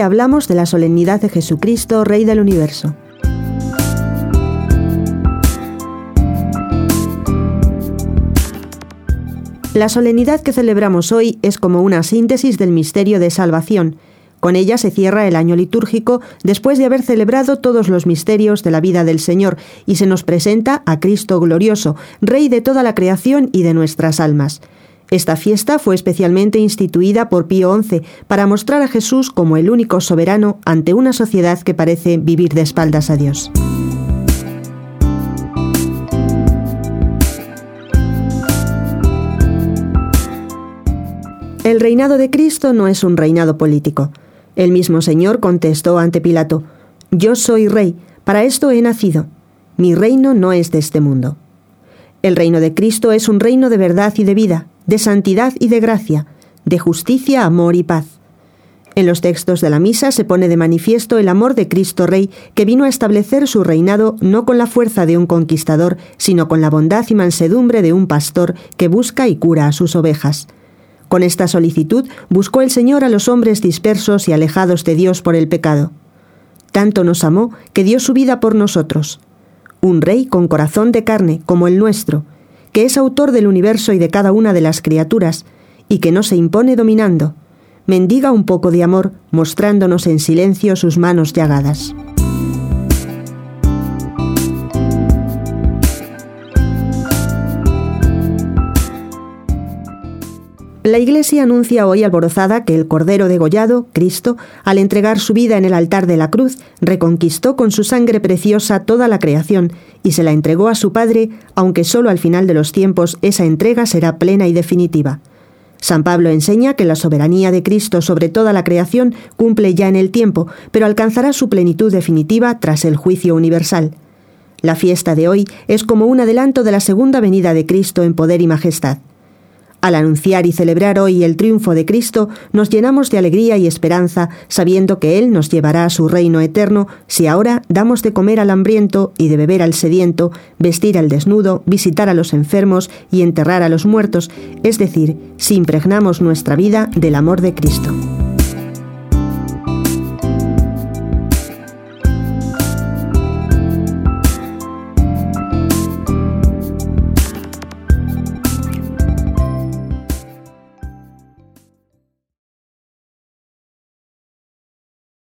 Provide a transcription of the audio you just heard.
hablamos de la solemnidad de Jesucristo, Rey del Universo. La solemnidad que celebramos hoy es como una síntesis del misterio de salvación. Con ella se cierra el año litúrgico después de haber celebrado todos los misterios de la vida del Señor y se nos presenta a Cristo glorioso, Rey de toda la creación y de nuestras almas. Esta fiesta fue especialmente instituida por Pío XI para mostrar a Jesús como el único soberano ante una sociedad que parece vivir de espaldas a Dios. El reinado de Cristo no es un reinado político. El mismo Señor contestó ante Pilato, Yo soy rey, para esto he nacido. Mi reino no es de este mundo. El reino de Cristo es un reino de verdad y de vida, de santidad y de gracia, de justicia, amor y paz. En los textos de la misa se pone de manifiesto el amor de Cristo Rey, que vino a establecer su reinado no con la fuerza de un conquistador, sino con la bondad y mansedumbre de un pastor que busca y cura a sus ovejas. Con esta solicitud buscó el Señor a los hombres dispersos y alejados de Dios por el pecado. Tanto nos amó que dio su vida por nosotros. Un rey con corazón de carne, como el nuestro, que es autor del universo y de cada una de las criaturas, y que no se impone dominando, mendiga un poco de amor, mostrándonos en silencio sus manos llagadas. La Iglesia anuncia hoy alborozada que el Cordero degollado, Cristo, al entregar su vida en el altar de la cruz, reconquistó con su sangre preciosa toda la creación y se la entregó a su Padre, aunque solo al final de los tiempos esa entrega será plena y definitiva. San Pablo enseña que la soberanía de Cristo sobre toda la creación cumple ya en el tiempo, pero alcanzará su plenitud definitiva tras el juicio universal. La fiesta de hoy es como un adelanto de la segunda venida de Cristo en poder y majestad. Al anunciar y celebrar hoy el triunfo de Cristo, nos llenamos de alegría y esperanza, sabiendo que Él nos llevará a su reino eterno si ahora damos de comer al hambriento y de beber al sediento, vestir al desnudo, visitar a los enfermos y enterrar a los muertos, es decir, si impregnamos nuestra vida del amor de Cristo.